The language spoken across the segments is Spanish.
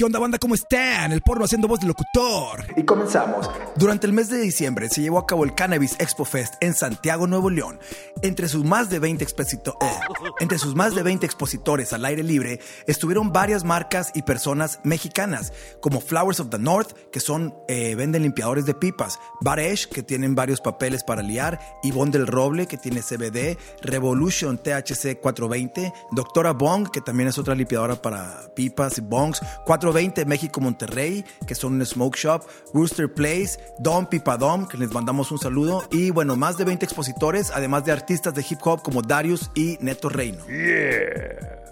¿Qué onda banda? ¿Cómo están? El porno haciendo voz de locutor. Y comenzamos. Durante el mes de diciembre se llevó a cabo el Cannabis Expo Fest en Santiago, Nuevo León. Entre sus más de 20, exposito- eh, entre sus más de 20 expositores al aire libre estuvieron varias marcas y personas mexicanas, como Flowers of the North, que son eh, venden limpiadores de pipas, Baresh, que tienen varios papeles para liar, Yvonne del Roble, que tiene CBD, Revolution THC 420, Doctora Bong, que también es otra limpiadora para pipas y bongs, 420 México Monterrey, que son un smoke shop, Rooster Place, Dom Pipadom, que les mandamos un saludo, y bueno, más de 20 expositores, además de artistas de hip hop como Darius y Neto Reino.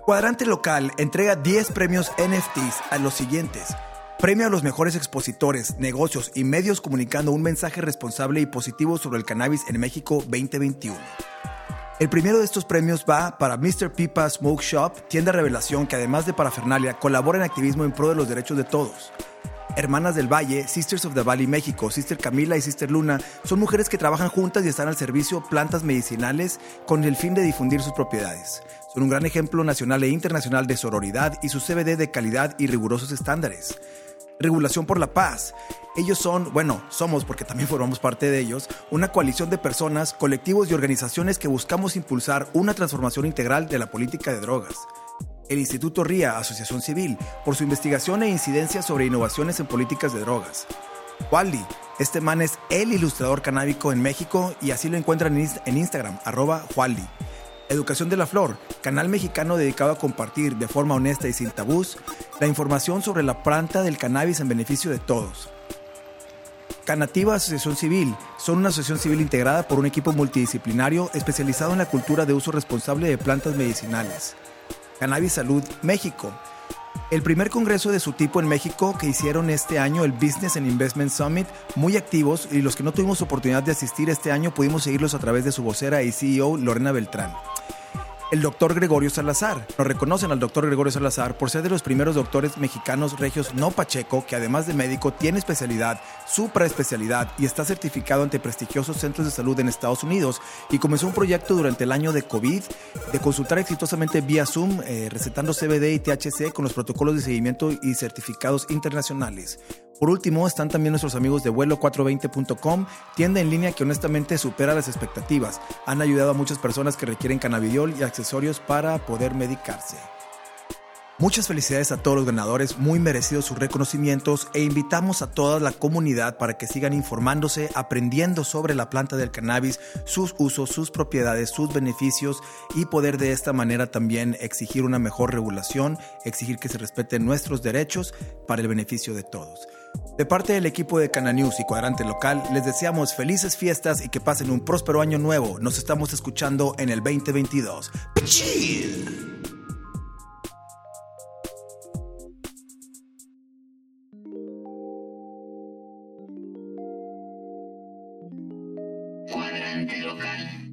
Cuadrante Local entrega 10 premios NFTs a los siguientes. Premio a los mejores expositores, negocios y medios comunicando un mensaje responsable y positivo sobre el cannabis en México 2021. El primero de estos premios va para Mr. Pipa Smoke Shop, tienda revelación que además de parafernalia colabora en activismo en pro de los derechos de todos. Hermanas del Valle, Sisters of the Valley México, Sister Camila y Sister Luna son mujeres que trabajan juntas y están al servicio plantas medicinales con el fin de difundir sus propiedades. Son un gran ejemplo nacional e internacional de sororidad y su CBD de calidad y rigurosos estándares. Regulación por la Paz. Ellos son, bueno, somos porque también formamos parte de ellos, una coalición de personas, colectivos y organizaciones que buscamos impulsar una transformación integral de la política de drogas. El Instituto RIA, Asociación Civil, por su investigación e incidencia sobre innovaciones en políticas de drogas. Waldi, este man es el ilustrador canábico en México y así lo encuentran en Inst- en Instagram, arroba Waldi. Educación de la Flor, canal mexicano dedicado a compartir de forma honesta y sin tabús la información sobre la planta del cannabis en beneficio de todos. Canativa Asociación Civil son una asociación civil integrada por un equipo multidisciplinario especializado en la cultura de uso responsable de plantas medicinales. Cannabis Salud México. El primer congreso de su tipo en México que hicieron este año, el Business and Investment Summit, muy activos y los que no tuvimos oportunidad de asistir este año pudimos seguirlos a través de su vocera y CEO Lorena Beltrán. El doctor Gregorio Salazar. Nos reconocen al doctor Gregorio Salazar por ser de los primeros doctores mexicanos regios no Pacheco, que además de médico tiene especialidad, supraespecialidad y está certificado ante prestigiosos centros de salud en Estados Unidos y comenzó un proyecto durante el año de COVID de consultar exitosamente vía Zoom, eh, recetando CBD y THC con los protocolos de seguimiento y certificados internacionales. Por último, están también nuestros amigos de vuelo420.com, tienda en línea que honestamente supera las expectativas. Han ayudado a muchas personas que requieren cannabidiol y accesorios para poder medicarse. Muchas felicidades a todos los ganadores, muy merecidos sus reconocimientos e invitamos a toda la comunidad para que sigan informándose, aprendiendo sobre la planta del cannabis, sus usos, sus propiedades, sus beneficios y poder de esta manera también exigir una mejor regulación, exigir que se respeten nuestros derechos para el beneficio de todos. De parte del equipo de Cananews y Cuadrante Local, les deseamos felices fiestas y que pasen un próspero año nuevo. Nos estamos escuchando en el 2022. Cuadrante local.